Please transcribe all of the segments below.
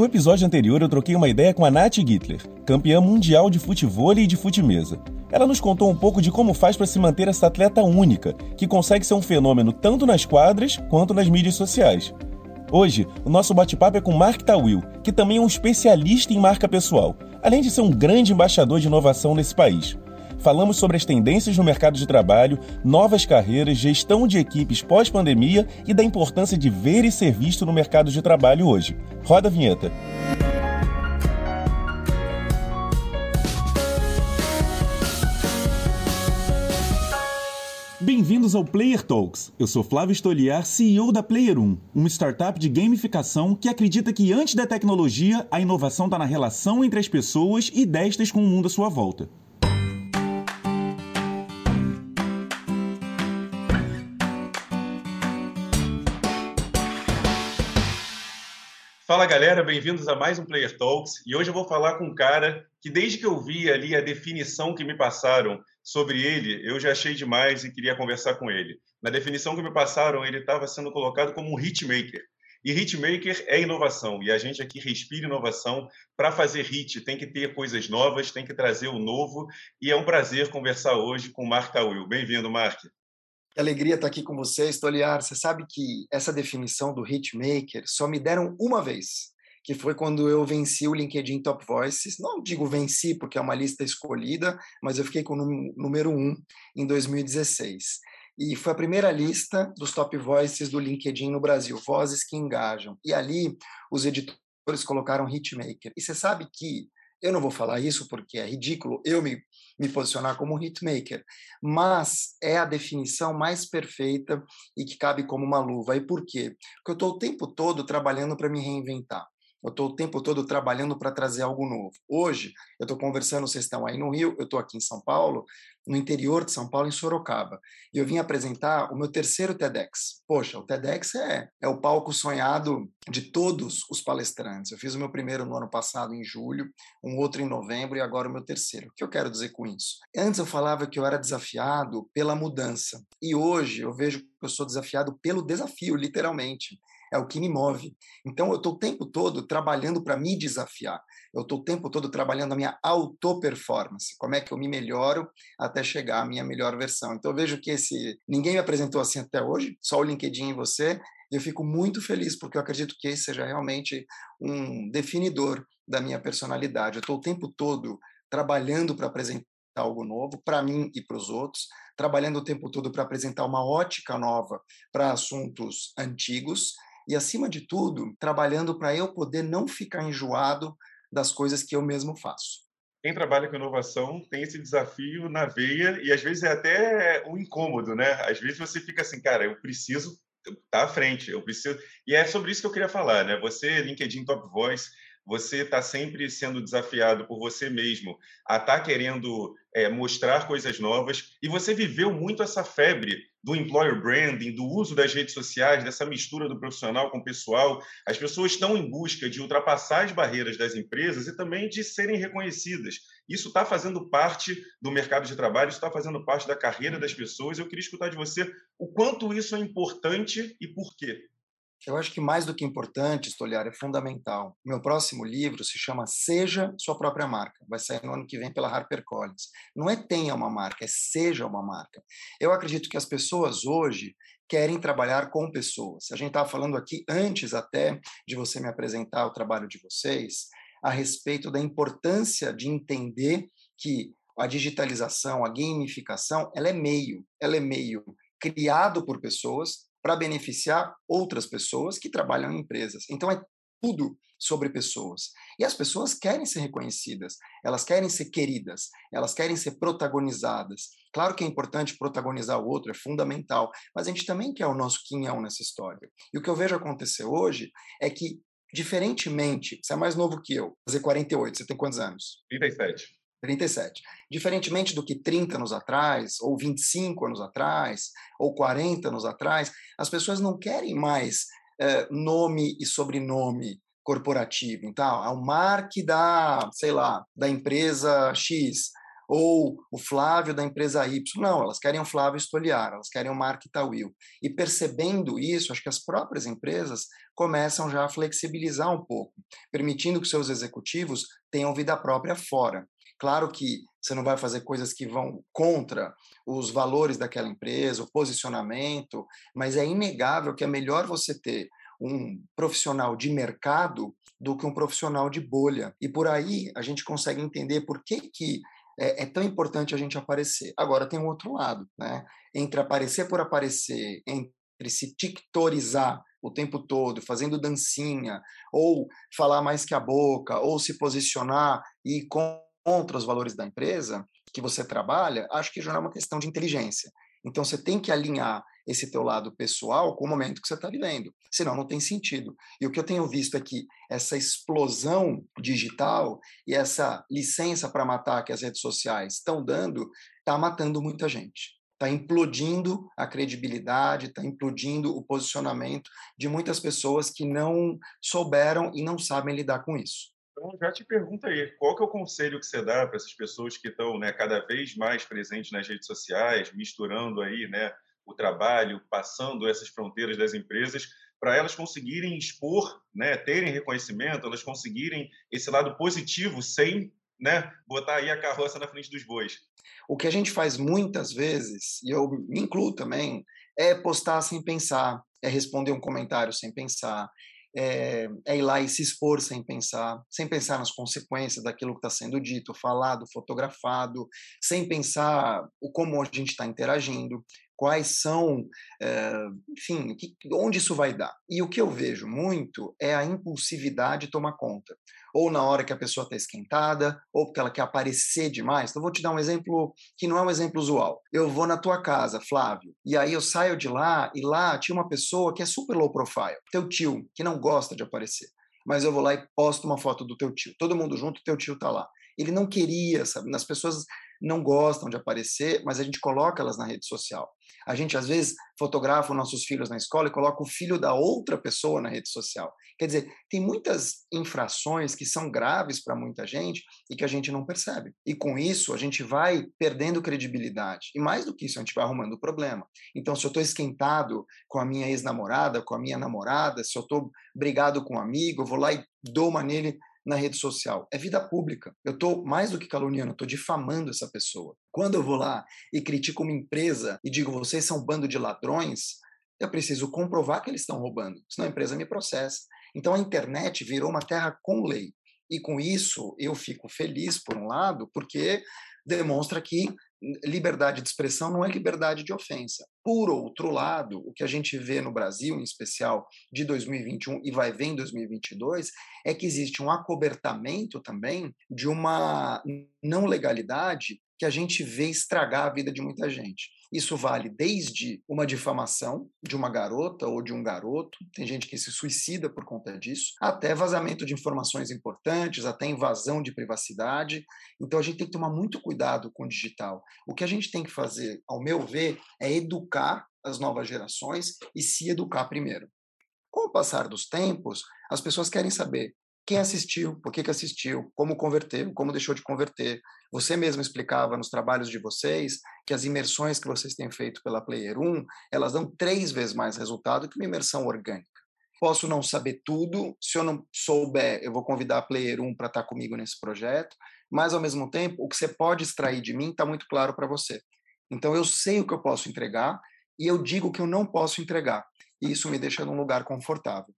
No episódio anterior, eu troquei uma ideia com a Nath Gittler, campeã mundial de futebol e de fute-mesa. Ela nos contou um pouco de como faz para se manter essa atleta única, que consegue ser um fenômeno tanto nas quadras quanto nas mídias sociais. Hoje, o nosso bate-papo é com Mark Tawil, que também é um especialista em marca pessoal, além de ser um grande embaixador de inovação nesse país. Falamos sobre as tendências no mercado de trabalho, novas carreiras, gestão de equipes pós-pandemia e da importância de ver e ser visto no mercado de trabalho hoje. Roda a vinheta. Bem-vindos ao Player Talks. Eu sou Flávio Stoliar, CEO da Player 1, uma startup de gamificação que acredita que antes da tecnologia, a inovação está na relação entre as pessoas e destas com o mundo à sua volta. Fala galera, bem-vindos a mais um Player Talks. E hoje eu vou falar com um cara que, desde que eu vi ali a definição que me passaram sobre ele, eu já achei demais e queria conversar com ele. Na definição que me passaram, ele estava sendo colocado como um hitmaker. E hitmaker é inovação. E a gente aqui respira inovação. Para fazer hit, tem que ter coisas novas, tem que trazer o novo. E é um prazer conversar hoje com o Mark Tawil. Bem-vindo, Mark. Que alegria estar aqui com vocês, Toliar. Você sabe que essa definição do hitmaker só me deram uma vez, que foi quando eu venci o LinkedIn Top Voices. Não digo venci porque é uma lista escolhida, mas eu fiquei com o número um em 2016. E foi a primeira lista dos top voices do LinkedIn no Brasil, vozes que engajam. E ali os editores colocaram hitmaker. E você sabe que eu não vou falar isso porque é ridículo eu me, me posicionar como hitmaker, mas é a definição mais perfeita e que cabe como uma luva. E por quê? Porque eu estou o tempo todo trabalhando para me reinventar. Eu estou o tempo todo trabalhando para trazer algo novo. Hoje, eu estou conversando, vocês estão aí no Rio, eu estou aqui em São Paulo, no interior de São Paulo, em Sorocaba. E eu vim apresentar o meu terceiro TEDx. Poxa, o TEDx é, é o palco sonhado de todos os palestrantes. Eu fiz o meu primeiro no ano passado, em julho, um outro em novembro e agora o meu terceiro. O que eu quero dizer com isso? Antes eu falava que eu era desafiado pela mudança. E hoje eu vejo que eu sou desafiado pelo desafio, literalmente é o que me move. Então, eu estou o tempo todo trabalhando para me desafiar. Eu estou o tempo todo trabalhando a minha auto-performance. Como é que eu me melhoro até chegar à minha melhor versão. Então, eu vejo que esse. Ninguém me apresentou assim até hoje, só o LinkedIn e você. E eu fico muito feliz, porque eu acredito que esse seja realmente um definidor da minha personalidade. Eu estou o tempo todo trabalhando para apresentar algo novo para mim e para os outros, trabalhando o tempo todo para apresentar uma ótica nova para assuntos antigos e, acima de tudo, trabalhando para eu poder não ficar enjoado das coisas que eu mesmo faço. Quem trabalha com inovação tem esse desafio na veia e às vezes é até um incômodo, né? Às vezes você fica assim, cara, eu preciso estar tá à frente, eu preciso. E é sobre isso que eu queria falar, né? Você, LinkedIn Top Voice, você está sempre sendo desafiado por você mesmo a estar tá querendo é, mostrar coisas novas e você viveu muito essa febre do employer branding, do uso das redes sociais, dessa mistura do profissional com o pessoal. As pessoas estão em busca de ultrapassar as barreiras das empresas e também de serem reconhecidas. Isso está fazendo parte do mercado de trabalho, isso está fazendo parte da carreira das pessoas. Eu queria escutar de você o quanto isso é importante e por quê. Eu acho que mais do que importante, Stoliar, é fundamental. Meu próximo livro se chama Seja Sua Própria Marca. Vai sair no ano que vem pela HarperCollins. Não é tenha uma marca, é seja uma marca. Eu acredito que as pessoas hoje querem trabalhar com pessoas. A gente estava falando aqui, antes até de você me apresentar o trabalho de vocês, a respeito da importância de entender que a digitalização, a gamificação, ela é meio, ela é meio criado por pessoas para beneficiar outras pessoas que trabalham em empresas. Então é tudo sobre pessoas. E as pessoas querem ser reconhecidas, elas querem ser queridas, elas querem ser protagonizadas. Claro que é importante protagonizar o outro, é fundamental, mas a gente também quer o nosso quinhão nessa história. E o que eu vejo acontecer hoje é que, diferentemente, você é mais novo que eu, fazer 48, você tem quantos anos? 37. 37. Diferentemente do que 30 anos atrás, ou 25 anos atrás, ou 40 anos atrás, as pessoas não querem mais eh, nome e sobrenome corporativo. Então, é o Mark da, sei lá, da empresa X, ou o Flávio da empresa Y. Não, elas querem o Flávio Stoliar, elas querem o Mark Tawil. E percebendo isso, acho que as próprias empresas começam já a flexibilizar um pouco, permitindo que seus executivos tenham vida própria fora. Claro que você não vai fazer coisas que vão contra os valores daquela empresa, o posicionamento, mas é inegável que é melhor você ter um profissional de mercado do que um profissional de bolha. E por aí a gente consegue entender por que, que é, é tão importante a gente aparecer. Agora tem um outro lado, né? Entre aparecer por aparecer, entre se tictorizar o tempo todo, fazendo dancinha, ou falar mais que a boca, ou se posicionar e contra os valores da empresa que você trabalha, acho que já é uma questão de inteligência. Então você tem que alinhar esse teu lado pessoal com o momento que você está vivendo, senão não tem sentido. E o que eu tenho visto é que essa explosão digital e essa licença para matar que as redes sociais estão dando, está matando muita gente. Está implodindo a credibilidade, está implodindo o posicionamento de muitas pessoas que não souberam e não sabem lidar com isso. Então, já te pergunto aí, qual que é o conselho que você dá para essas pessoas que estão né, cada vez mais presentes nas redes sociais, misturando aí né, o trabalho, passando essas fronteiras das empresas, para elas conseguirem expor, né, terem reconhecimento, elas conseguirem esse lado positivo sem né, botar aí a carroça na frente dos bois? O que a gente faz muitas vezes, e eu me incluo também, é postar sem pensar, é responder um comentário sem pensar, é, é, ir lá e se expor sem pensar, sem pensar nas consequências daquilo que está sendo dito, falado, fotografado, sem pensar o como a gente está interagindo, quais são, é, enfim, onde isso vai dar. E o que eu vejo muito é a impulsividade tomar conta ou na hora que a pessoa está esquentada, ou porque ela quer aparecer demais. Então, vou te dar um exemplo que não é um exemplo usual. Eu vou na tua casa, Flávio, e aí eu saio de lá, e lá tinha uma pessoa que é super low profile, teu tio, que não gosta de aparecer. Mas eu vou lá e posto uma foto do teu tio. Todo mundo junto, teu tio está lá. Ele não queria, sabe? As pessoas não gostam de aparecer, mas a gente coloca elas na rede social. A gente, às vezes, fotografa os nossos filhos na escola e coloca o filho da outra pessoa na rede social. Quer dizer, tem muitas infrações que são graves para muita gente e que a gente não percebe. E com isso, a gente vai perdendo credibilidade. E mais do que isso, a gente vai arrumando problema. Então, se eu estou esquentado com a minha ex-namorada, com a minha namorada, se eu estou brigado com um amigo, eu vou lá e dou uma nele na rede social. É vida pública. Eu estou, mais do que caluniando, estou difamando essa pessoa. Quando eu vou lá e critico uma empresa e digo, vocês são um bando de ladrões, eu preciso comprovar que eles estão roubando, senão a empresa me processa. Então a internet virou uma terra com lei. E com isso eu fico feliz, por um lado, porque demonstra que liberdade de expressão não é liberdade de ofensa. Por outro lado, o que a gente vê no Brasil, em especial de 2021 e vai ver em 2022, é que existe um acobertamento também de uma não legalidade que a gente vê estragar a vida de muita gente. Isso vale desde uma difamação de uma garota ou de um garoto, tem gente que se suicida por conta disso, até vazamento de informações importantes, até invasão de privacidade. Então a gente tem que tomar muito cuidado com o digital. O que a gente tem que fazer, ao meu ver, é educar as novas gerações e se educar primeiro. Com o passar dos tempos, as pessoas querem saber quem assistiu, por que, que assistiu, como converteu, como deixou de converter. Você mesmo explicava nos trabalhos de vocês que as imersões que vocês têm feito pela Player 1, elas dão três vezes mais resultado que uma imersão orgânica. Posso não saber tudo, se eu não souber, eu vou convidar a Player 1 para estar tá comigo nesse projeto, mas ao mesmo tempo, o que você pode extrair de mim está muito claro para você. Então eu sei o que eu posso entregar e eu digo que eu não posso entregar. E isso me deixa num lugar confortável.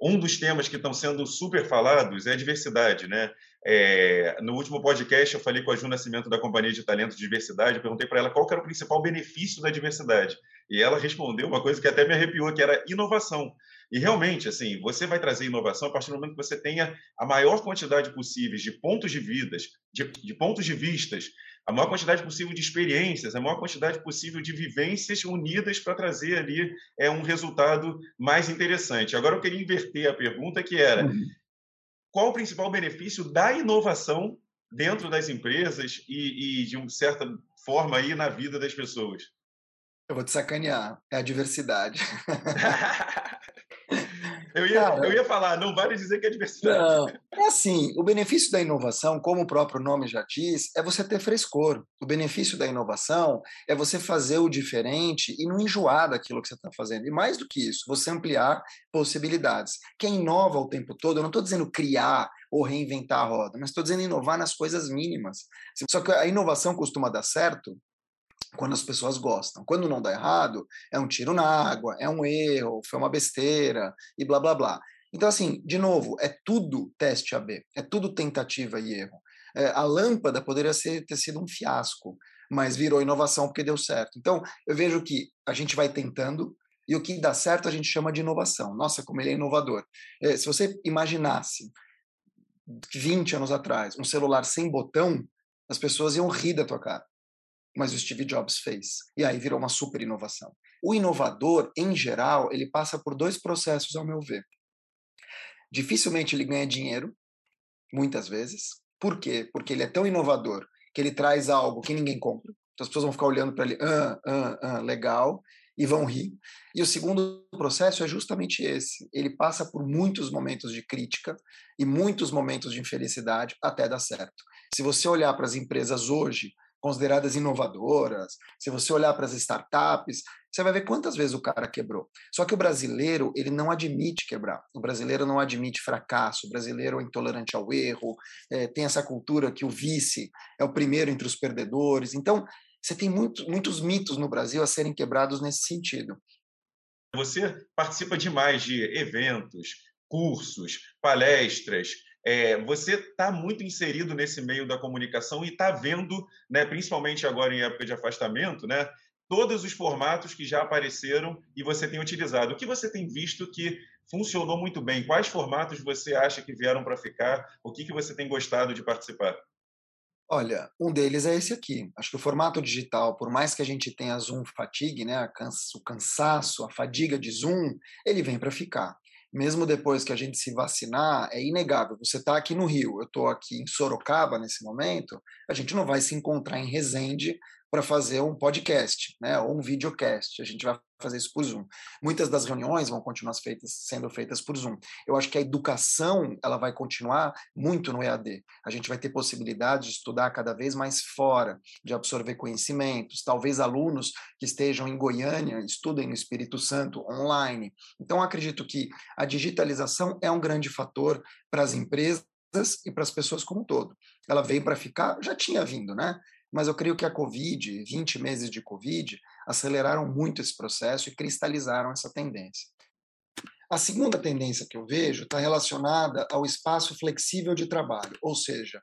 Um dos temas que estão sendo super falados é a diversidade, né? É, no último podcast, eu falei com a Ju Nascimento da Companhia de Talento de Diversidade, perguntei para ela qual era o principal benefício da diversidade. E ela respondeu uma coisa que até me arrepiou, que era inovação. E realmente, assim, você vai trazer inovação a partir do momento que você tenha a maior quantidade possível de pontos de vidas, de, de pontos de vistas, a maior quantidade possível de experiências, a maior quantidade possível de vivências unidas para trazer ali é, um resultado mais interessante. Agora eu queria inverter a pergunta que era uhum. qual o principal benefício da inovação dentro das empresas e, e de uma certa forma aí na vida das pessoas? Eu vou te sacanear, é a diversidade. eu ia, Cara, eu ia falar, não vale dizer que é diversidade. Não, é assim, o benefício da inovação, como o próprio nome já diz, é você ter frescor. O benefício da inovação é você fazer o diferente e não enjoar daquilo que você está fazendo. E mais do que isso, você ampliar possibilidades. Quem inova o tempo todo, eu não estou dizendo criar ou reinventar a roda, mas estou dizendo inovar nas coisas mínimas. Só que a inovação costuma dar certo quando as pessoas gostam. Quando não dá errado, é um tiro na água, é um erro, foi uma besteira e blá blá blá. Então, assim, de novo, é tudo teste AB, é tudo tentativa e erro. É, a lâmpada poderia ser, ter sido um fiasco, mas virou inovação porque deu certo. Então, eu vejo que a gente vai tentando, e o que dá certo a gente chama de inovação. Nossa, como ele é inovador. É, se você imaginasse 20 anos atrás um celular sem botão, as pessoas iam rir da tua cara mas o Steve Jobs fez. E aí virou uma super inovação. O inovador, em geral, ele passa por dois processos, ao meu ver. Dificilmente ele ganha dinheiro, muitas vezes. Por quê? Porque ele é tão inovador que ele traz algo que ninguém compra. Então as pessoas vão ficar olhando para ele, ah, ah, ah, legal, e vão rir. E o segundo processo é justamente esse. Ele passa por muitos momentos de crítica e muitos momentos de infelicidade até dar certo. Se você olhar para as empresas hoje, consideradas inovadoras, se você olhar para as startups, você vai ver quantas vezes o cara quebrou. Só que o brasileiro, ele não admite quebrar. O brasileiro não admite fracasso. O brasileiro é intolerante ao erro, é, tem essa cultura que o vice é o primeiro entre os perdedores. Então, você tem muito, muitos mitos no Brasil a serem quebrados nesse sentido. Você participa demais de eventos, cursos, palestras, é, você está muito inserido nesse meio da comunicação e está vendo, né, principalmente agora em época de afastamento, né, todos os formatos que já apareceram e você tem utilizado. O que você tem visto que funcionou muito bem? Quais formatos você acha que vieram para ficar? O que, que você tem gostado de participar? Olha, um deles é esse aqui. Acho que o formato digital, por mais que a gente tenha Zoom fatigue, né, o cansaço, a fadiga de Zoom, ele vem para ficar mesmo depois que a gente se vacinar, é inegável. Você está aqui no Rio, eu estou aqui em Sorocaba nesse momento, a gente não vai se encontrar em Resende para fazer um podcast, né, ou um videocast. A gente vai fazer isso por Zoom. Muitas das reuniões vão continuar feitas, sendo feitas por Zoom. Eu acho que a educação ela vai continuar muito no EAD. A gente vai ter possibilidade de estudar cada vez mais fora, de absorver conhecimentos. Talvez alunos que estejam em Goiânia estudem no Espírito Santo online. Então, acredito que a digitalização é um grande fator para as empresas e para as pessoas como um todo. Ela veio para ficar, já tinha vindo, né? Mas eu creio que a Covid, 20 meses de Covid, aceleraram muito esse processo e cristalizaram essa tendência. A segunda tendência que eu vejo está relacionada ao espaço flexível de trabalho, ou seja,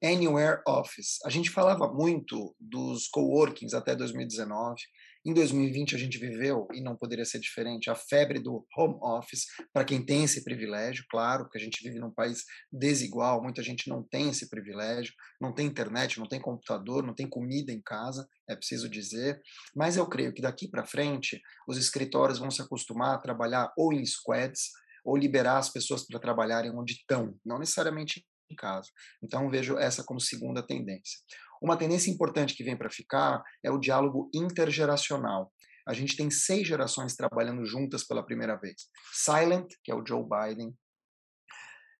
Anywhere Office. A gente falava muito dos coworkings até 2019, em 2020, a gente viveu, e não poderia ser diferente, a febre do home office, para quem tem esse privilégio, claro, porque a gente vive num país desigual, muita gente não tem esse privilégio, não tem internet, não tem computador, não tem comida em casa, é preciso dizer, mas eu creio que daqui para frente os escritórios vão se acostumar a trabalhar ou em squads, ou liberar as pessoas para trabalharem onde estão, não necessariamente em casa. Então vejo essa como segunda tendência. Uma tendência importante que vem para ficar é o diálogo intergeracional. A gente tem seis gerações trabalhando juntas pela primeira vez. Silent, que é o Joe Biden,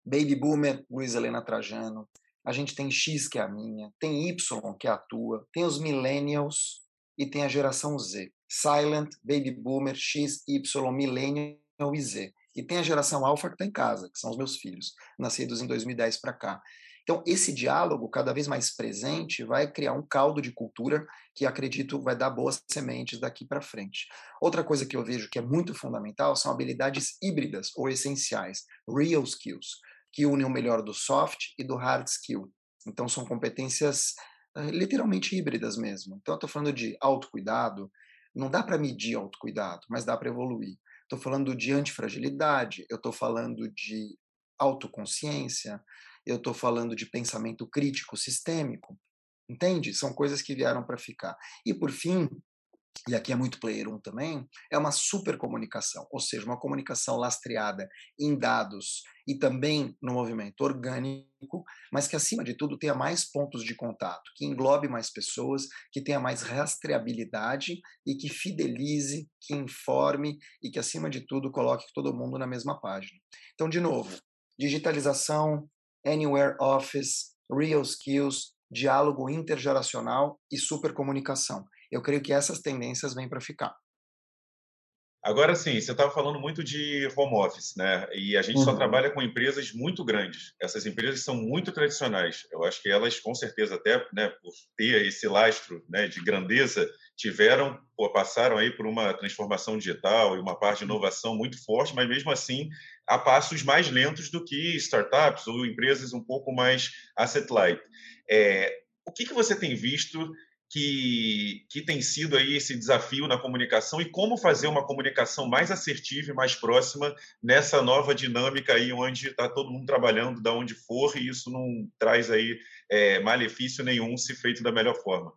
Baby Boomer, Luiz Helena Trajano, a gente tem X, que é a minha, tem Y, que é a tua, tem os Millennials e tem a geração Z. Silent, Baby Boomer, X, Y, Millennial e Z. E tem a geração Alpha que está em casa, que são os meus filhos, nascidos em 2010 para cá. Então, esse diálogo, cada vez mais presente, vai criar um caldo de cultura que acredito vai dar boas sementes daqui para frente. Outra coisa que eu vejo que é muito fundamental são habilidades híbridas ou essenciais, real skills, que unem o melhor do soft e do hard skill. Então, são competências eh, literalmente híbridas mesmo. Então, eu estou falando de autocuidado, não dá para medir autocuidado, mas dá para evoluir. Estou falando de antifragilidade, eu estou falando de autoconsciência, eu estou falando de pensamento crítico sistêmico. Entende? São coisas que vieram para ficar. E, por fim, e aqui é muito player 1 também, é uma super comunicação, ou seja, uma comunicação lastreada em dados e também no movimento orgânico, mas que acima de tudo tenha mais pontos de contato, que englobe mais pessoas, que tenha mais rastreabilidade e que fidelize, que informe e que acima de tudo coloque todo mundo na mesma página. Então, de novo, digitalização, anywhere office, real skills, diálogo intergeracional e supercomunicação eu creio que essas tendências vêm para ficar. Agora sim, você estava falando muito de home office, né? E a gente uhum. só trabalha com empresas muito grandes. Essas empresas são muito tradicionais. Eu acho que elas, com certeza, até né, por ter esse lastro né, de grandeza, tiveram ou passaram aí por uma transformação digital e uma parte de inovação muito forte, mas mesmo assim a passos mais lentos do que startups ou empresas um pouco mais asset light. É, o que, que você tem visto que, que tem sido aí esse desafio na comunicação e como fazer uma comunicação mais assertiva e mais próxima nessa nova dinâmica aí onde está todo mundo trabalhando da onde for e isso não traz aí é, malefício nenhum se feito da melhor forma.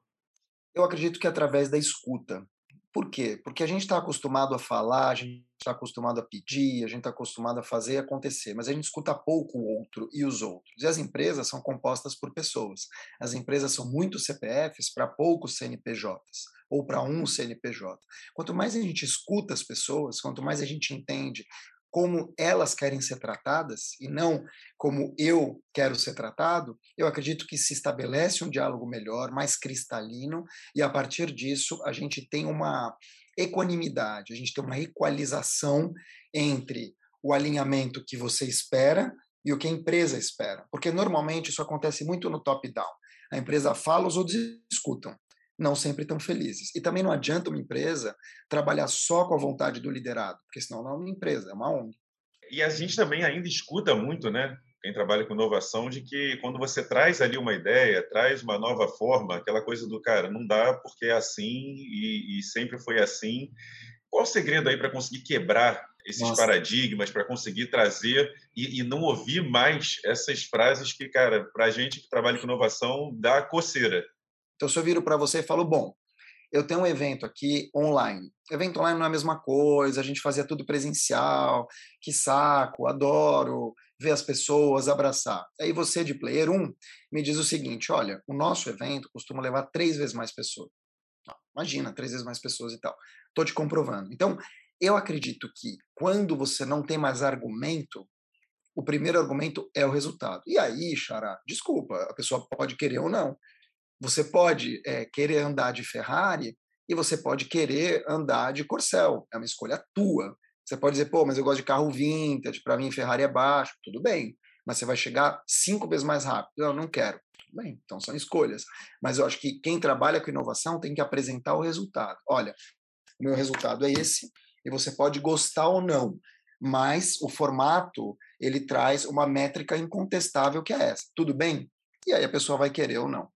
Eu acredito que através da escuta. Por quê? Porque a gente está acostumado a falar, a gente está acostumado a pedir, a gente está acostumado a fazer acontecer, mas a gente escuta pouco o outro e os outros. E as empresas são compostas por pessoas. As empresas são muitos CPFs para poucos CNPJs ou para um CNPJ. Quanto mais a gente escuta as pessoas, quanto mais a gente entende como elas querem ser tratadas e não como eu quero ser tratado, eu acredito que se estabelece um diálogo melhor, mais cristalino, e a partir disso a gente tem uma equanimidade, a gente tem uma equalização entre o alinhamento que você espera e o que a empresa espera. Porque normalmente isso acontece muito no top-down. A empresa fala, os outros escutam não sempre tão felizes. E também não adianta uma empresa trabalhar só com a vontade do liderado, porque senão não é uma empresa, é uma ONG. E a gente também ainda escuta muito, né? Quem trabalha com inovação, de que quando você traz ali uma ideia, traz uma nova forma, aquela coisa do cara, não dá porque é assim e, e sempre foi assim. Qual o segredo aí para conseguir quebrar esses Nossa. paradigmas, para conseguir trazer e, e, não ouvir mais essas frases que, cara, para a gente que trabalha com inovação, dá coceira. Então, se eu viro para você e falo, bom, eu tenho um evento aqui online. Evento online não é a mesma coisa, a gente fazia tudo presencial, que saco, adoro ver as pessoas, abraçar. Aí você, de player 1, me diz o seguinte: olha, o nosso evento costuma levar três vezes mais pessoas. Imagina, três vezes mais pessoas e tal. Estou te comprovando. Então, eu acredito que quando você não tem mais argumento, o primeiro argumento é o resultado. E aí, Xará, desculpa, a pessoa pode querer ou não. Você pode é, querer andar de Ferrari e você pode querer andar de Corcel. É uma escolha tua. Você pode dizer, pô, mas eu gosto de carro vintage, para mim Ferrari é baixo. Tudo bem, mas você vai chegar cinco vezes mais rápido. Eu não quero. Tudo bem, então são escolhas. Mas eu acho que quem trabalha com inovação tem que apresentar o resultado. Olha, o meu resultado é esse, e você pode gostar ou não, mas o formato ele traz uma métrica incontestável que é essa. Tudo bem? E aí a pessoa vai querer ou não.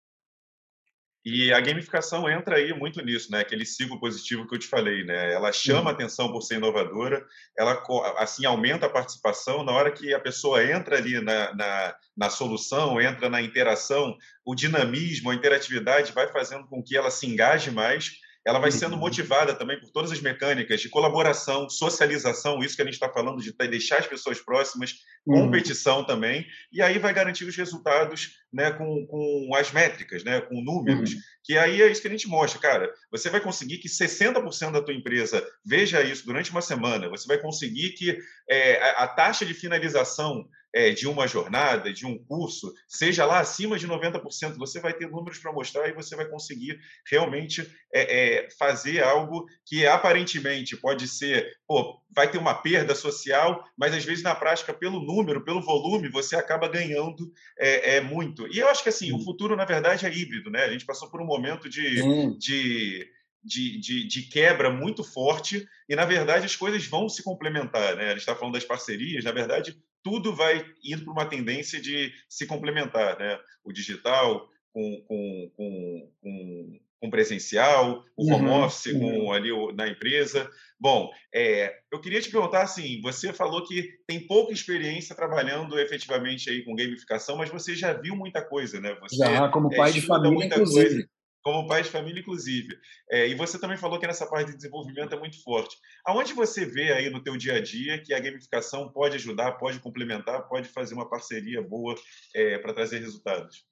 E a gamificação entra aí muito nisso, né? Aquele ciclo positivo que eu te falei, né? Ela chama a atenção por ser inovadora, ela assim aumenta a participação na hora que a pessoa entra ali na, na, na solução, entra na interação, o dinamismo, a interatividade vai fazendo com que ela se engaje mais ela vai sendo uhum. motivada também por todas as mecânicas de colaboração, socialização, isso que a gente está falando de deixar as pessoas próximas, uhum. competição também, e aí vai garantir os resultados né, com, com as métricas, né, com números, uhum. que aí é isso que a gente mostra, cara, você vai conseguir que 60% da tua empresa veja isso durante uma semana, você vai conseguir que é, a, a taxa de finalização é, de uma jornada, de um curso, seja lá acima de 90%, você vai ter números para mostrar e você vai conseguir realmente é, é, fazer algo que aparentemente pode ser, pô, vai ter uma perda social, mas às vezes na prática, pelo número, pelo volume, você acaba ganhando é, é muito. E eu acho que assim, o futuro, na verdade, é híbrido, né? A gente passou por um momento de, de de, de, de, quebra muito forte e, na verdade, as coisas vão se complementar. Né? A gente está falando das parcerias, na verdade, tudo vai indo para uma tendência de se complementar, né? O digital com, com, com, com, com presencial, o home uhum, office com ali na empresa. Bom, é, eu queria te perguntar assim, você falou que tem pouca experiência trabalhando efetivamente aí com gamificação, mas você já viu muita coisa, né? Você, já, como é, pai é, de família, inclusive. Coisa. Como pai de família, inclusive. É, e você também falou que nessa parte de desenvolvimento é muito forte. Aonde você vê aí no teu dia a dia que a gamificação pode ajudar, pode complementar, pode fazer uma parceria boa é, para trazer resultados?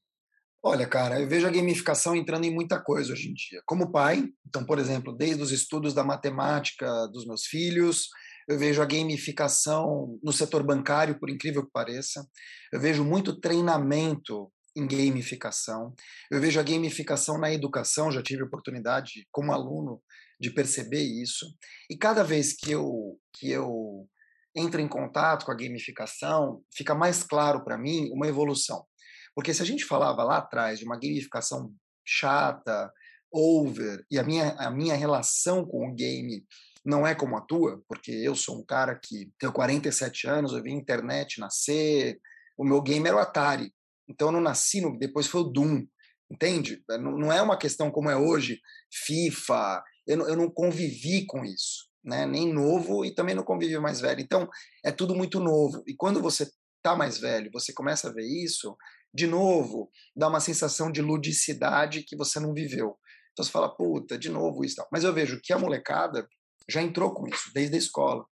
Olha, cara, eu vejo a gamificação entrando em muita coisa hoje em dia. Como pai, então, por exemplo, desde os estudos da matemática dos meus filhos, eu vejo a gamificação no setor bancário, por incrível que pareça. Eu vejo muito treinamento em gamificação. Eu vejo a gamificação na educação, já tive oportunidade como aluno de perceber isso. E cada vez que eu que eu entro em contato com a gamificação, fica mais claro para mim uma evolução. Porque se a gente falava lá atrás de uma gamificação chata, over, e a minha, a minha relação com o game não é como a tua, porque eu sou um cara que tenho 47 anos, eu vi a internet nascer, o meu game era o Atari. Então eu não nasci, no, depois foi o Doom, entende? Não, não é uma questão como é hoje, FIFA, eu não, eu não convivi com isso, né? nem novo e também não convivi mais velho. Então é tudo muito novo. E quando você tá mais velho, você começa a ver isso, de novo, dá uma sensação de ludicidade que você não viveu. Então você fala, puta, de novo isso. Mas eu vejo que a molecada já entrou com isso desde a escola.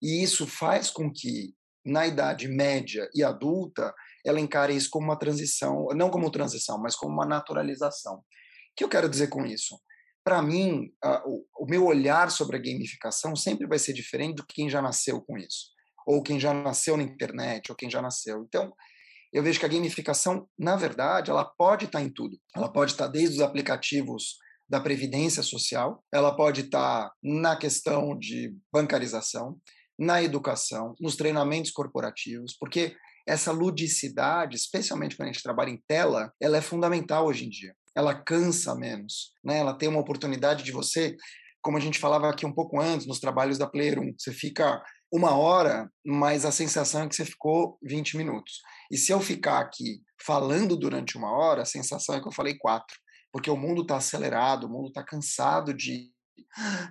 E isso faz com que, na idade média e adulta, ela encare isso como uma transição, não como transição, mas como uma naturalização. O que eu quero dizer com isso? Para mim, o meu olhar sobre a gamificação sempre vai ser diferente do que quem já nasceu com isso, ou quem já nasceu na internet, ou quem já nasceu. Então, eu vejo que a gamificação, na verdade, ela pode estar em tudo. Ela pode estar desde os aplicativos da previdência social, ela pode estar na questão de bancarização, na educação, nos treinamentos corporativos, porque essa ludicidade, especialmente quando a gente trabalha em tela, ela é fundamental hoje em dia. Ela cansa menos, né? Ela tem uma oportunidade de você, como a gente falava aqui um pouco antes nos trabalhos da Player 1, você fica uma hora, mas a sensação é que você ficou 20 minutos. E se eu ficar aqui falando durante uma hora, a sensação é que eu falei quatro, porque o mundo está acelerado, o mundo está cansado de,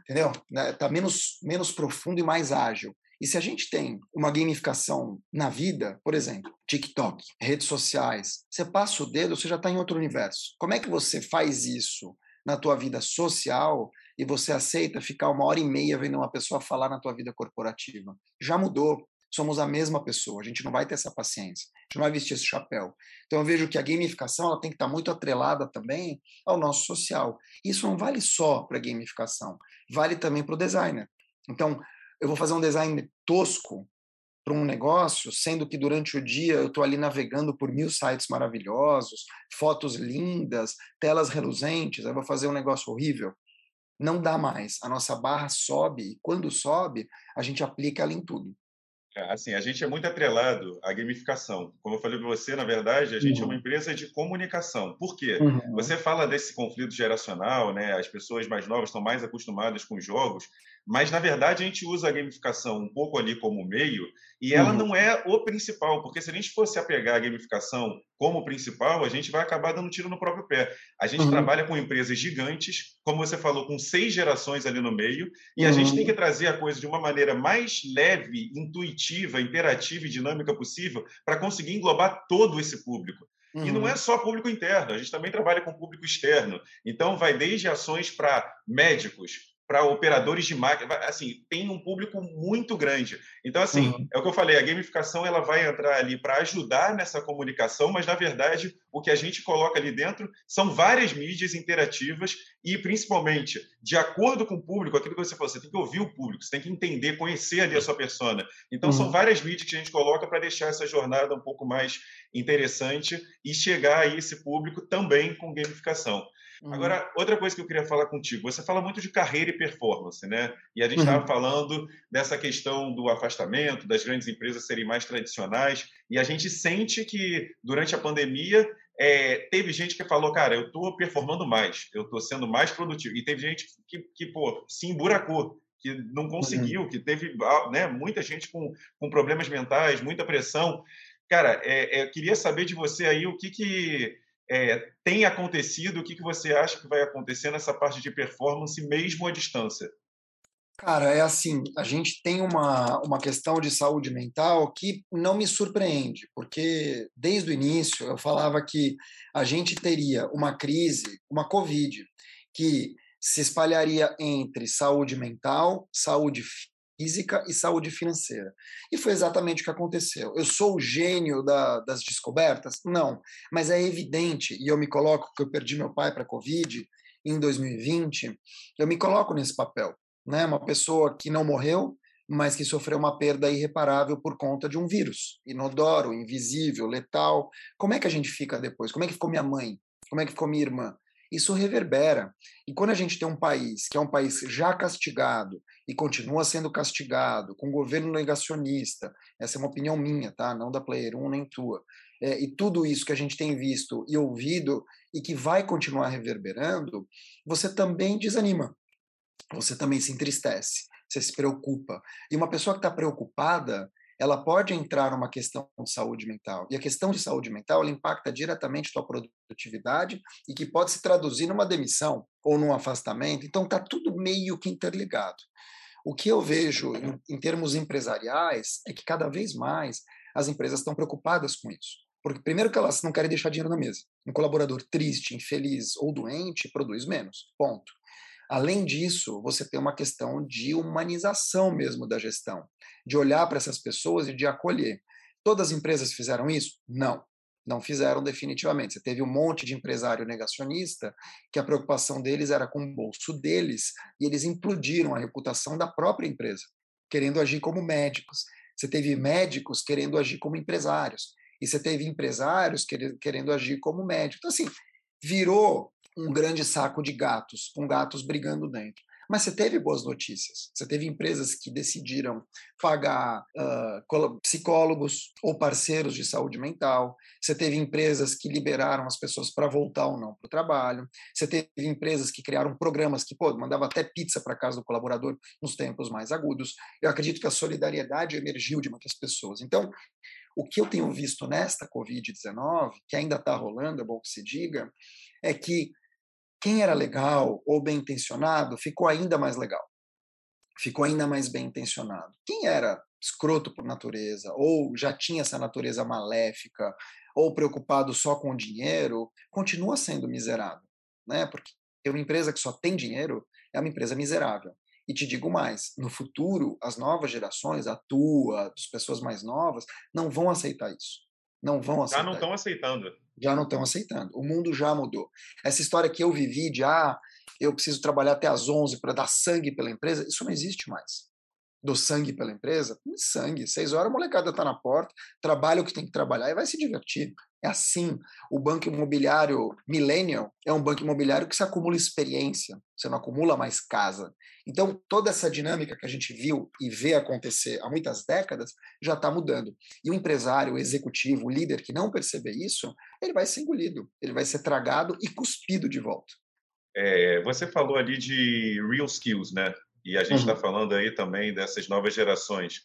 entendeu? Está né, menos menos profundo e mais ágil. E se a gente tem uma gamificação na vida, por exemplo, TikTok, redes sociais, você passa o dedo, você já está em outro universo. Como é que você faz isso na tua vida social e você aceita ficar uma hora e meia vendo uma pessoa falar na tua vida corporativa? Já mudou. Somos a mesma pessoa. A gente não vai ter essa paciência. A gente não vai vestir esse chapéu. Então eu vejo que a gamificação ela tem que estar tá muito atrelada também ao nosso social. Isso não vale só para gamificação, vale também para o designer. Então, eu vou fazer um design tosco para um negócio, sendo que durante o dia eu estou ali navegando por mil sites maravilhosos, fotos lindas, telas reluzentes, eu vou fazer um negócio horrível. Não dá mais. A nossa barra sobe e quando sobe, a gente aplica ela em tudo. É, assim, a gente é muito atrelado à gamificação. Como eu falei para você, na verdade, a gente uhum. é uma uhum. empresa de comunicação. Por quê? Uhum. Você fala desse conflito geracional, né? As pessoas mais novas estão mais acostumadas com jogos, mas na verdade a gente usa a gamificação um pouco ali como meio e ela uhum. não é o principal, porque se a gente fosse apegar a gamificação como principal, a gente vai acabar dando tiro no próprio pé. A gente uhum. trabalha com empresas gigantes, como você falou, com seis gerações ali no meio, e a gente tem que uhum. trazer a coisa de uma maneira mais leve, intuitiva, interativa e dinâmica possível para conseguir englobar todo esse público. Uhum. E não é uhum. só público interno, a gente também trabalha com público externo. Então, vai desde ações para médicos, para operadores de máquina, assim, tem um público muito grande. Então, assim, uhum. é o que eu falei, a gamificação ela vai entrar ali para ajudar nessa comunicação, mas na verdade o que a gente coloca ali dentro são várias mídias interativas e principalmente de acordo com o público, aquilo que você falou, você tem que ouvir o público, você tem que entender, conhecer ali a sua persona. Então, uhum. são várias mídias que a gente coloca para deixar essa jornada um pouco mais interessante e chegar a esse público também com gamificação. Uhum. Agora, outra coisa que eu queria falar contigo, você fala muito de carreira e performance, né? E a gente estava uhum. falando dessa questão do afastamento, das grandes empresas serem mais tradicionais, e a gente sente que durante a pandemia é, teve gente que falou, cara, eu estou performando mais, eu estou sendo mais produtivo, e teve gente que, que pô, se emburacou, que não conseguiu, uhum. que teve ah, né, muita gente com, com problemas mentais, muita pressão. Cara, é, é, eu queria saber de você aí o que, que é, tem acontecido, o que, que você acha que vai acontecer nessa parte de performance, mesmo à distância? Cara, é assim, a gente tem uma, uma questão de saúde mental que não me surpreende, porque desde o início eu falava que a gente teria uma crise, uma Covid, que se espalharia entre saúde mental, saúde física e saúde financeira. E foi exatamente o que aconteceu. Eu sou o gênio da, das descobertas? Não, mas é evidente, e eu me coloco que eu perdi meu pai para a Covid em 2020, eu me coloco nesse papel né? Uma pessoa que não morreu, mas que sofreu uma perda irreparável por conta de um vírus, inodoro, invisível, letal. Como é que a gente fica depois? Como é que ficou minha mãe? Como é que ficou minha irmã? Isso reverbera. E quando a gente tem um país que é um país já castigado e continua sendo castigado, com um governo negacionista, essa é uma opinião minha, tá? Não da Player 1 nem tua. É, e tudo isso que a gente tem visto e ouvido e que vai continuar reverberando, você também desanima você também se entristece, você se preocupa. E uma pessoa que está preocupada, ela pode entrar numa questão de saúde mental. E a questão de saúde mental, ela impacta diretamente tua produtividade e que pode se traduzir numa demissão ou num afastamento. Então, está tudo meio que interligado. O que eu vejo em, em termos empresariais é que cada vez mais as empresas estão preocupadas com isso. Porque, primeiro, que elas não querem deixar dinheiro na mesa. Um colaborador triste, infeliz ou doente produz menos. Ponto. Além disso, você tem uma questão de humanização mesmo da gestão, de olhar para essas pessoas e de acolher. Todas as empresas fizeram isso? Não, não fizeram definitivamente. Você teve um monte de empresário negacionista que a preocupação deles era com o bolso deles e eles implodiram a reputação da própria empresa, querendo agir como médicos. Você teve médicos querendo agir como empresários e você teve empresários querendo agir como médicos. Então, assim, virou um grande saco de gatos, com gatos brigando dentro. Mas você teve boas notícias. Você teve empresas que decidiram pagar uh, psicólogos ou parceiros de saúde mental. Você teve empresas que liberaram as pessoas para voltar ou não para o trabalho. Você teve empresas que criaram programas que, pô, mandava até pizza para casa do colaborador nos tempos mais agudos. Eu acredito que a solidariedade emergiu de muitas pessoas. Então, o que eu tenho visto nesta Covid-19, que ainda está rolando, é bom que se diga, é que quem era legal ou bem intencionado ficou ainda mais legal, ficou ainda mais bem intencionado. Quem era escroto por natureza ou já tinha essa natureza maléfica ou preocupado só com o dinheiro, continua sendo miserável, né? Porque uma empresa que só tem dinheiro é uma empresa miserável. E te digo mais, no futuro, as novas gerações, a tua, as pessoas mais novas, não vão aceitar isso. Não vão aceitar. Já não estão aceitando já não estão aceitando. O mundo já mudou. Essa história que eu vivi de, ah, eu preciso trabalhar até às 11 para dar sangue pela empresa, isso não existe mais. Do sangue pela empresa? Sangue. Seis horas a molecada está na porta, trabalha o que tem que trabalhar e vai se divertir. É assim. O banco imobiliário Millennial é um banco imobiliário que se acumula experiência, você não acumula mais casa. Então, toda essa dinâmica que a gente viu e vê acontecer há muitas décadas já está mudando. E o empresário, o executivo, o líder que não perceber isso, ele vai ser engolido, ele vai ser tragado e cuspido de volta. É, você falou ali de real skills, né? E a gente está uhum. falando aí também dessas novas gerações.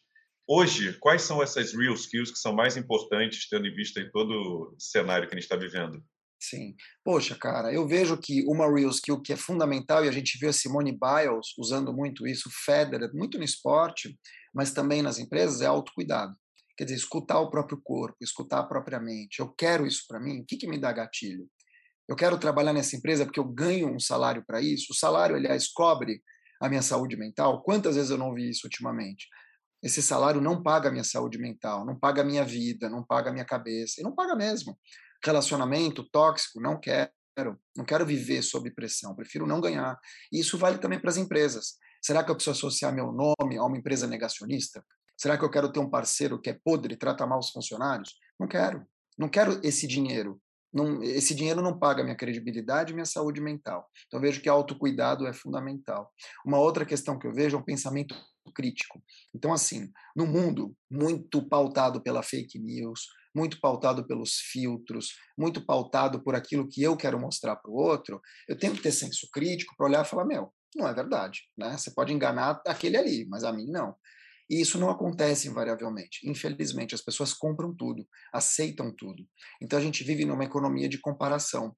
Hoje, quais são essas real skills que são mais importantes, tendo em vista em todo o cenário que a gente está vivendo? Sim. Poxa, cara, eu vejo que uma real skill que é fundamental, e a gente viu a Simone Biles usando muito isso, Federer, muito no esporte, mas também nas empresas, é autocuidado. Quer dizer, escutar o próprio corpo, escutar a própria mente. Eu quero isso para mim? O que, que me dá gatilho? Eu quero trabalhar nessa empresa porque eu ganho um salário para isso. O salário, aliás, cobre a minha saúde mental. Quantas vezes eu não vi isso ultimamente? Esse salário não paga a minha saúde mental, não paga a minha vida, não paga a minha cabeça, e não paga mesmo. Relacionamento tóxico, não quero. Não quero viver sob pressão, prefiro não ganhar. E isso vale também para as empresas. Será que eu preciso associar meu nome a uma empresa negacionista? Será que eu quero ter um parceiro que é podre trata mal os funcionários? Não quero. Não quero esse dinheiro. Não, esse dinheiro não paga minha credibilidade e minha saúde mental. Então, vejo que autocuidado é fundamental. Uma outra questão que eu vejo é um pensamento crítico. Então, assim, no mundo muito pautado pela fake news, muito pautado pelos filtros, muito pautado por aquilo que eu quero mostrar para o outro, eu tenho que ter senso crítico para olhar e falar: meu, não é verdade. Né? Você pode enganar aquele ali, mas a mim não. E isso não acontece invariavelmente. Infelizmente, as pessoas compram tudo, aceitam tudo. Então a gente vive numa economia de comparação.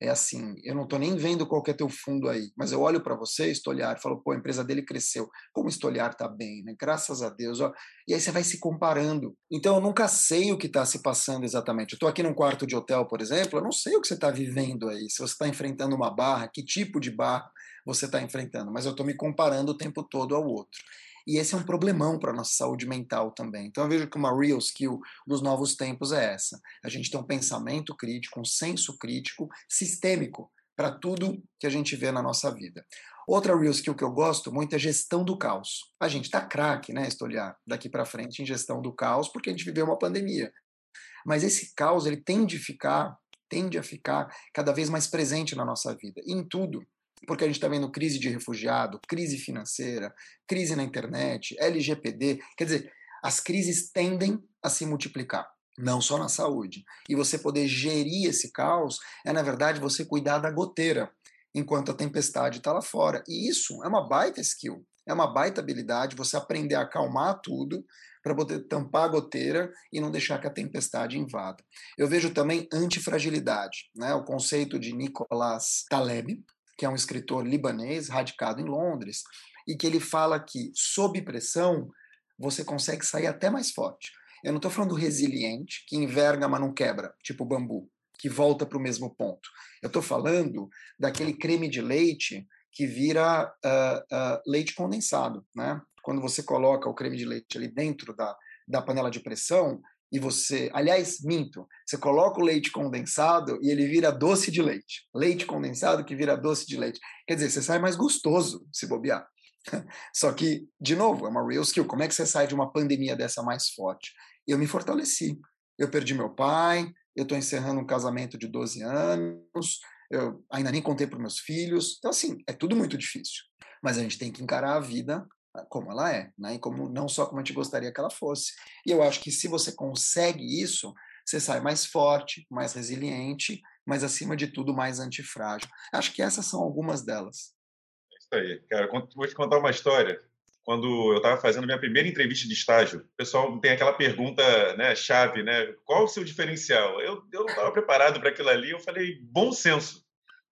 é assim, eu não estou nem vendo qual que é teu fundo aí, mas eu olho para você, Estolhar, falo, pô, a empresa dele cresceu, como Estolhar está bem, né? Graças a Deus, ó. E aí você vai se comparando. Então eu nunca sei o que está se passando exatamente. Eu estou aqui num quarto de hotel, por exemplo, eu não sei o que você está vivendo aí, se você está enfrentando uma barra, que tipo de barra você está enfrentando, mas eu estou me comparando o tempo todo ao outro. E esse é um problemão para a nossa saúde mental também. Então eu vejo que uma real skill dos novos tempos é essa. A gente tem um pensamento crítico, um senso crítico sistêmico para tudo que a gente vê na nossa vida. Outra real skill que eu gosto muito é gestão do caos. A gente está craque, né, Estolhar, daqui para frente em gestão do caos, porque a gente viveu uma pandemia. Mas esse caos ele tende a ficar, tende a ficar cada vez mais presente na nossa vida, em tudo porque a gente está vendo crise de refugiado, crise financeira, crise na internet, LGPD. Quer dizer, as crises tendem a se multiplicar, não só na saúde. E você poder gerir esse caos é, na verdade, você cuidar da goteira enquanto a tempestade está lá fora. E isso é uma baita skill, é uma baita habilidade você aprender a acalmar tudo para poder tampar a goteira e não deixar que a tempestade invada. Eu vejo também antifragilidade, né? o conceito de Nicolas Taleb, que é um escritor libanês radicado em Londres, e que ele fala que, sob pressão, você consegue sair até mais forte. Eu não estou falando do resiliente, que enverga, mas não quebra, tipo bambu, que volta para o mesmo ponto. Eu estou falando daquele creme de leite que vira uh, uh, leite condensado. Né? Quando você coloca o creme de leite ali dentro da, da panela de pressão, e você, aliás, minto, você coloca o leite condensado e ele vira doce de leite. Leite condensado que vira doce de leite. Quer dizer, você sai mais gostoso se bobear. Só que, de novo, é uma real skill. Como é que você sai de uma pandemia dessa mais forte? Eu me fortaleci. Eu perdi meu pai, eu estou encerrando um casamento de 12 anos, eu ainda nem contei para meus filhos. Então, assim, é tudo muito difícil. Mas a gente tem que encarar a vida como ela é, né? E como não só como a gente gostaria que ela fosse. E eu acho que se você consegue isso, você sai mais forte, mais resiliente, mas acima de tudo mais antifrágil. Acho que essas são algumas delas. É isso aí, cara. Vou te contar uma história. Quando eu estava fazendo minha primeira entrevista de estágio, o pessoal tem aquela pergunta, né, chave, né? Qual o seu diferencial? Eu, eu não estava preparado para aquilo ali. Eu falei bom senso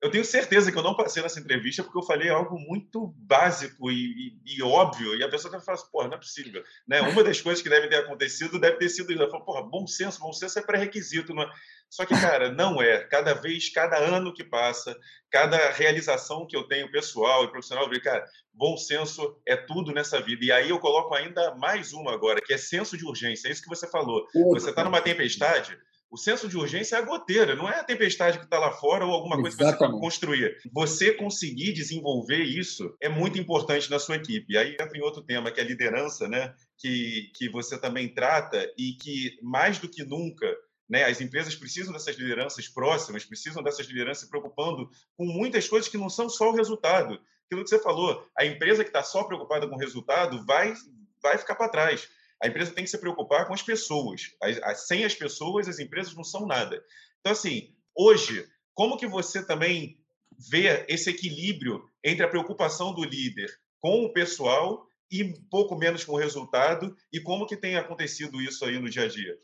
eu tenho certeza que eu não passei nessa entrevista porque eu falei algo muito básico e, e, e óbvio, e a pessoa deve falar assim, porra, não é possível. Né? Uma das coisas que deve ter acontecido deve ter sido isso. Ela falou, porra, bom senso, bom senso é pré-requisito. Não é? Só que, cara, não é. Cada vez, cada ano que passa, cada realização que eu tenho pessoal e profissional, eu vejo, cara, bom senso é tudo nessa vida. E aí eu coloco ainda mais uma agora, que é senso de urgência. É isso que você falou. Você está numa tempestade, o senso de urgência é a goteira, não é a tempestade que está lá fora ou alguma coisa Exatamente. que você que construir. Você conseguir desenvolver isso é muito importante na sua equipe. E aí entra em outro tema, que é a liderança, né? que, que você também trata e que, mais do que nunca, né, as empresas precisam dessas lideranças próximas, precisam dessas lideranças se preocupando com muitas coisas que não são só o resultado. Aquilo que você falou, a empresa que está só preocupada com o resultado vai, vai ficar para trás. A empresa tem que se preocupar com as pessoas. Sem as pessoas, as empresas não são nada. Então, assim, hoje, como que você também vê esse equilíbrio entre a preocupação do líder com o pessoal e pouco menos com o resultado e como que tem acontecido isso aí no dia a dia?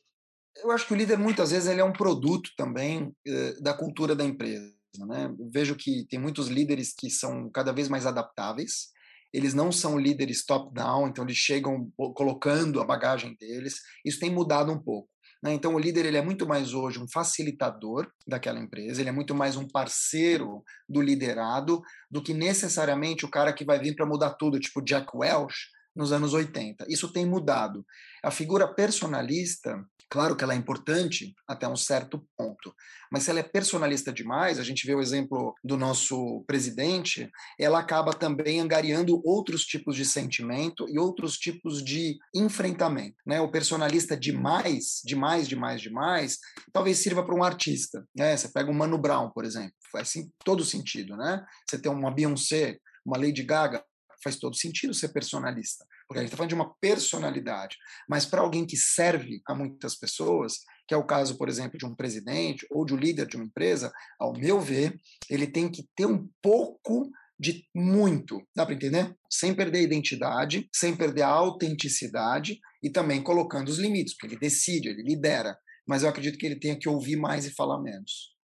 Eu acho que o líder muitas vezes ele é um produto também eh, da cultura da empresa. Né? vejo que tem muitos líderes que são cada vez mais adaptáveis eles não são líderes top-down, então eles chegam colocando a bagagem deles. Isso tem mudado um pouco. Né? Então, o líder ele é muito mais hoje um facilitador daquela empresa, ele é muito mais um parceiro do liderado do que necessariamente o cara que vai vir para mudar tudo, tipo Jack Welch nos anos 80. Isso tem mudado. A figura personalista Claro que ela é importante até um certo ponto, mas se ela é personalista demais, a gente vê o exemplo do nosso presidente, ela acaba também angariando outros tipos de sentimento e outros tipos de enfrentamento. Né? O personalista demais, demais, demais, demais, talvez sirva para um artista. Né? Você pega o Mano Brown, por exemplo, faz todo sentido. Né? Você tem uma Beyoncé, uma Lady Gaga, faz todo sentido ser personalista porque a gente está falando de uma personalidade. Mas para alguém que serve a muitas pessoas, que é o caso, por exemplo, de um presidente ou de um líder de uma empresa, ao meu ver, ele tem que ter um pouco de muito, dá para entender? Sem perder a identidade, sem perder a autenticidade e também colocando os limites, porque ele decide, ele lidera. Mas eu acredito que ele tenha que ouvir mais e falar menos.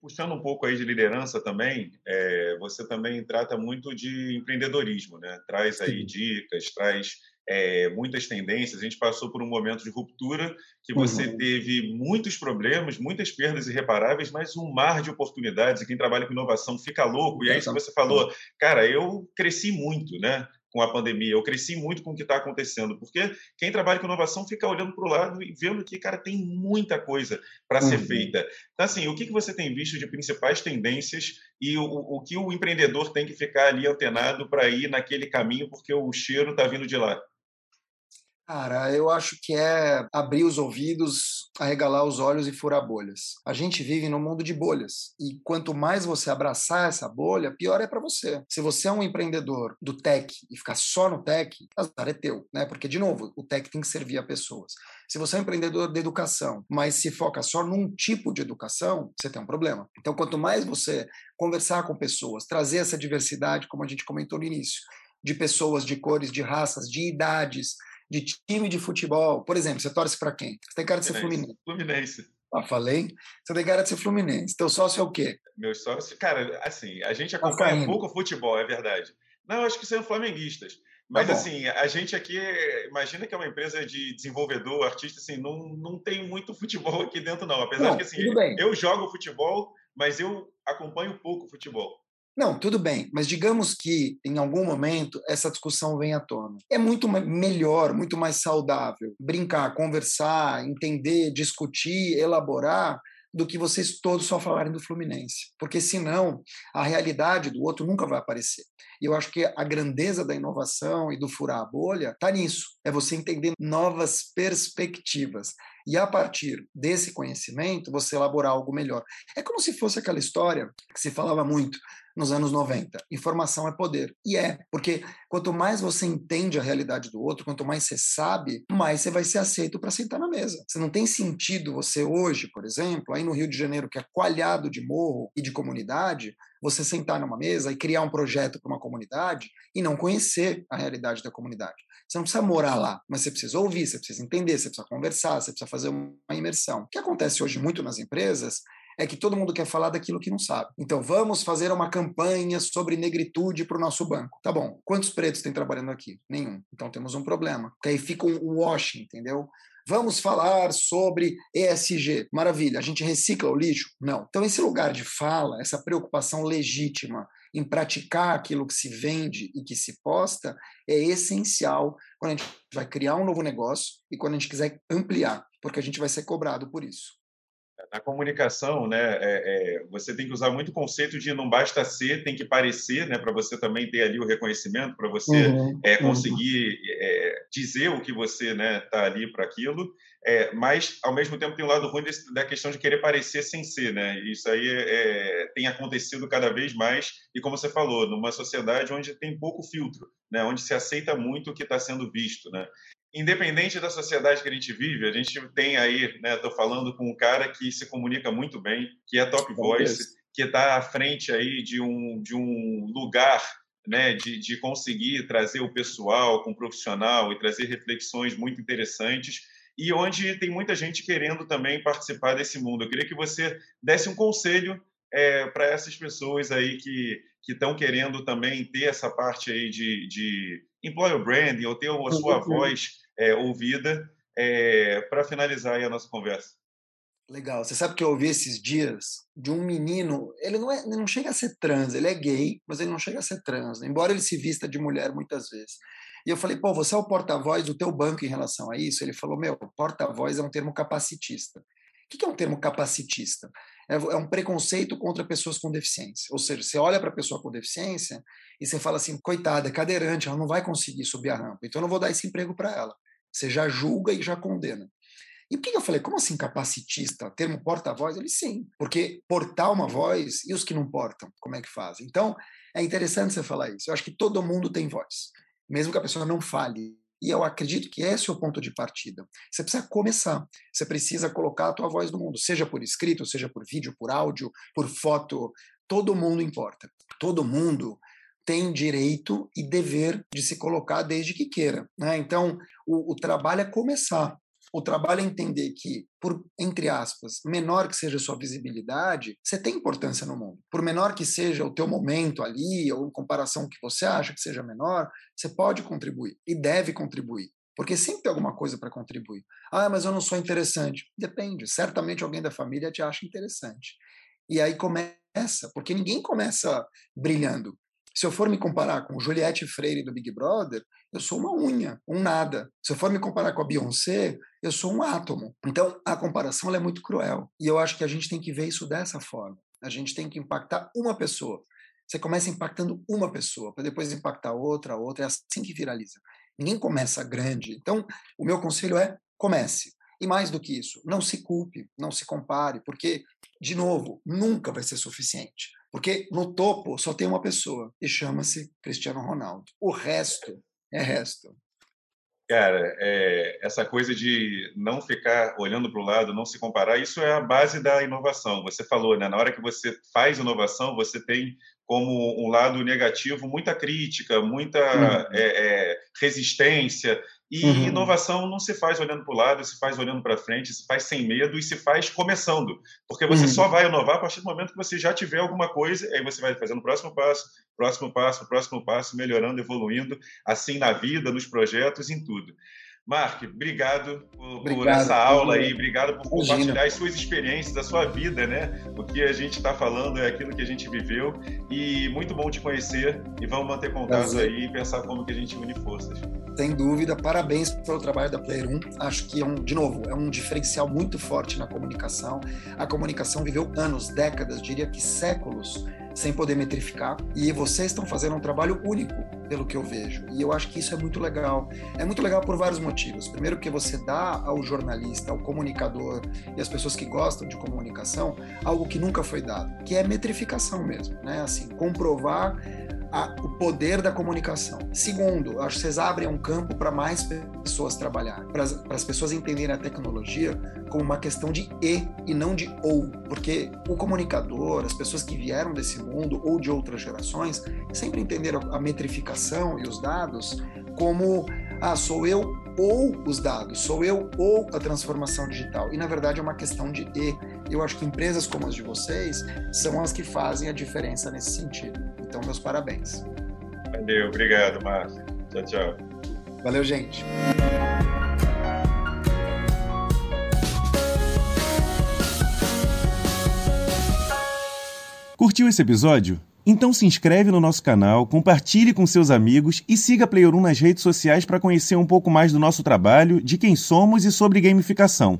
Puxando um pouco aí de liderança também, é, você também trata muito de empreendedorismo, né? Traz aí Sim. dicas, traz é, muitas tendências. A gente passou por um momento de ruptura que você uhum. teve muitos problemas, muitas perdas irreparáveis, mas um mar de oportunidades. E quem trabalha com inovação fica louco. E aí você falou, cara, eu cresci muito, né? Com a pandemia. Eu cresci muito com o que está acontecendo, porque quem trabalha com inovação fica olhando para o lado e vendo que, cara, tem muita coisa para uhum. ser feita. Então, assim, o que, que você tem visto de principais tendências e o, o que o empreendedor tem que ficar ali antenado para ir naquele caminho, porque o cheiro está vindo de lá? Cara, eu acho que é abrir os ouvidos, arregalar os olhos e furar bolhas. A gente vive num mundo de bolhas. E quanto mais você abraçar essa bolha, pior é para você. Se você é um empreendedor do tech e ficar só no tech, azar é teu, né? Porque, de novo, o tech tem que servir a pessoas. Se você é um empreendedor de educação, mas se foca só num tipo de educação, você tem um problema. Então, quanto mais você conversar com pessoas, trazer essa diversidade, como a gente comentou no início, de pessoas, de cores, de raças, de idades, de time de futebol. Por exemplo, você torce para quem? Você tem cara de ser Fluminense. Fluminense. Ah, falei. Você tem cara de ser Fluminense. Teu sócio é o quê? Meu sócio, cara, assim, a gente tá acompanha tá pouco futebol, é verdade. Não, acho que são flamenguistas. Tá Mas, tá assim, a gente aqui, imagina que é uma empresa de desenvolvedor, artista, assim, não, não tem muito futebol aqui dentro, não. Apesar não, de que, assim, eu jogo futebol, mas eu acompanho pouco futebol. Não, tudo bem, mas digamos que em algum momento essa discussão venha à tona. É muito melhor, muito mais saudável brincar, conversar, entender, discutir, elaborar do que vocês todos só falarem do Fluminense, porque senão a realidade do outro nunca vai aparecer. E eu acho que a grandeza da inovação e do furar a bolha está nisso, é você entender novas perspectivas e a partir desse conhecimento você elaborar algo melhor. É como se fosse aquela história que se falava muito nos anos 90. Informação é poder. E é, porque quanto mais você entende a realidade do outro, quanto mais você sabe, mais você vai ser aceito para sentar na mesa. Você não tem sentido você hoje, por exemplo, aí no Rio de Janeiro, que é coalhado de morro e de comunidade, você sentar numa mesa e criar um projeto para uma comunidade e não conhecer a realidade da comunidade. Você não precisa morar lá, mas você precisa ouvir, você precisa entender, você precisa conversar, você precisa fazer uma imersão. O que acontece hoje muito nas empresas é que todo mundo quer falar daquilo que não sabe. Então, vamos fazer uma campanha sobre negritude para o nosso banco. Tá bom. Quantos pretos tem trabalhando aqui? Nenhum. Então, temos um problema. Porque aí fica um washing, entendeu? Vamos falar sobre ESG. Maravilha. A gente recicla o lixo? Não. Então, esse lugar de fala, essa preocupação legítima em praticar aquilo que se vende e que se posta, é essencial quando a gente vai criar um novo negócio e quando a gente quiser ampliar, porque a gente vai ser cobrado por isso na comunicação, né, é, é, você tem que usar muito o conceito de não basta ser, tem que parecer, né, para você também ter ali o reconhecimento, para você uhum, é, uhum. conseguir uhum. dizer o que você está né, tá ali para aquilo. É, mas, ao mesmo tempo, tem o um lado ruim desse, da questão de querer parecer sem ser. Né? Isso aí é, tem acontecido cada vez mais. E, como você falou, numa sociedade onde tem pouco filtro, né? onde se aceita muito o que está sendo visto. Né? Independente da sociedade que a gente vive, a gente tem aí, né, estou falando com um cara que se comunica muito bem, que é top voice, que está à frente aí de um, de um lugar né, de, de conseguir trazer o pessoal com o profissional e trazer reflexões muito interessantes e onde tem muita gente querendo também participar desse mundo. Eu queria que você desse um conselho é, para essas pessoas aí que que estão querendo também ter essa parte aí de, de employer branding ou ter a sua voz é, ouvida é, para finalizar a nossa conversa. Legal. Você sabe que eu ouvi esses dias de um menino, ele não, é, ele não chega a ser trans, ele é gay, mas ele não chega a ser trans, embora ele se vista de mulher muitas vezes. E eu falei, pô, você é o porta-voz do teu banco em relação a isso? Ele falou, meu, porta-voz é um termo capacitista. O que é um termo capacitista? É, é um preconceito contra pessoas com deficiência. Ou seja, você olha para a pessoa com deficiência e você fala assim, coitada, é cadeirante, ela não vai conseguir subir a rampa, então eu não vou dar esse emprego para ela. Você já julga e já condena. E por que eu falei, como assim capacitista? Termo porta-voz? Ele sim, porque portar uma voz e os que não portam, como é que fazem? Então, é interessante você falar isso. Eu acho que todo mundo tem voz, mesmo que a pessoa não fale. E eu acredito que esse é o ponto de partida. Você precisa começar. Você precisa colocar a tua voz no mundo, seja por escrito, seja por vídeo, por áudio, por foto. Todo mundo importa. Todo mundo tem direito e dever de se colocar desde que queira. Né? Então, o, o trabalho é começar. O trabalho é entender que, por, entre aspas, menor que seja a sua visibilidade, você tem importância no mundo. Por menor que seja o teu momento ali, ou em comparação que você acha que seja menor, você pode contribuir e deve contribuir. Porque sempre tem alguma coisa para contribuir. Ah, mas eu não sou interessante. Depende. Certamente alguém da família te acha interessante. E aí começa, porque ninguém começa brilhando. Se eu for me comparar com Juliette Freire do Big Brother, eu sou uma unha, um nada. Se eu for me comparar com a Beyoncé, eu sou um átomo. Então, a comparação é muito cruel. E eu acho que a gente tem que ver isso dessa forma. A gente tem que impactar uma pessoa. Você começa impactando uma pessoa, para depois impactar outra, outra. É assim que viraliza. Ninguém começa grande. Então, o meu conselho é comece. E mais do que isso, não se culpe, não se compare, porque, de novo, nunca vai ser suficiente. Porque no topo só tem uma pessoa e chama-se Cristiano Ronaldo. O resto é resto. Cara, é, essa coisa de não ficar olhando para o lado, não se comparar, isso é a base da inovação. Você falou, né? Na hora que você faz inovação, você tem como um lado negativo muita crítica, muita uhum. é, é, resistência. E uhum. inovação não se faz olhando para o lado, se faz olhando para frente, se faz sem medo e se faz começando. Porque você uhum. só vai inovar a partir do momento que você já tiver alguma coisa, aí você vai fazendo o próximo passo, próximo passo, próximo passo, melhorando, evoluindo, assim na vida, nos projetos, em tudo. Mark, obrigado por, obrigado, por essa aula aí, obrigado por compartilhar as suas experiências, a sua vida, né? O que a gente está falando é aquilo que a gente viveu e muito bom te conhecer e vamos manter contato Prazer. aí e pensar como que a gente une forças. Sem dúvida, parabéns pelo trabalho da Player 1. Acho que é um, de novo, é um diferencial muito forte na comunicação. A comunicação viveu anos, décadas, diria que séculos sem poder metrificar. E vocês estão fazendo um trabalho único, pelo que eu vejo. E eu acho que isso é muito legal. É muito legal por vários motivos. Primeiro, que você dá ao jornalista, ao comunicador e às pessoas que gostam de comunicação algo que nunca foi dado, que é metrificação mesmo, né? Assim, comprovar a, o poder da comunicação. Segundo, acho que vocês abrem um campo para mais pessoas trabalhar, para as pessoas entenderem a tecnologia como uma questão de e e não de ou, porque o comunicador, as pessoas que vieram desse mundo ou de outras gerações, sempre entenderam a metrificação e os dados como ah, sou eu ou os dados, sou eu ou a transformação digital. E na verdade é uma questão de e. Eu acho que empresas como as de vocês são as que fazem a diferença nesse sentido. Então, meus parabéns. Valeu, obrigado, Márcio. Tchau, tchau. Valeu, gente. Curtiu esse episódio? Então se inscreve no nosso canal, compartilhe com seus amigos e siga a Player 1 nas redes sociais para conhecer um pouco mais do nosso trabalho, de quem somos e sobre gamificação.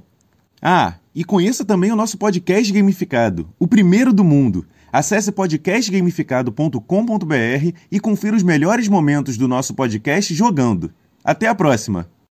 Ah, e conheça também o nosso podcast gamificado, o primeiro do mundo. Acesse podcastgamificado.com.br e confira os melhores momentos do nosso podcast jogando. Até a próxima!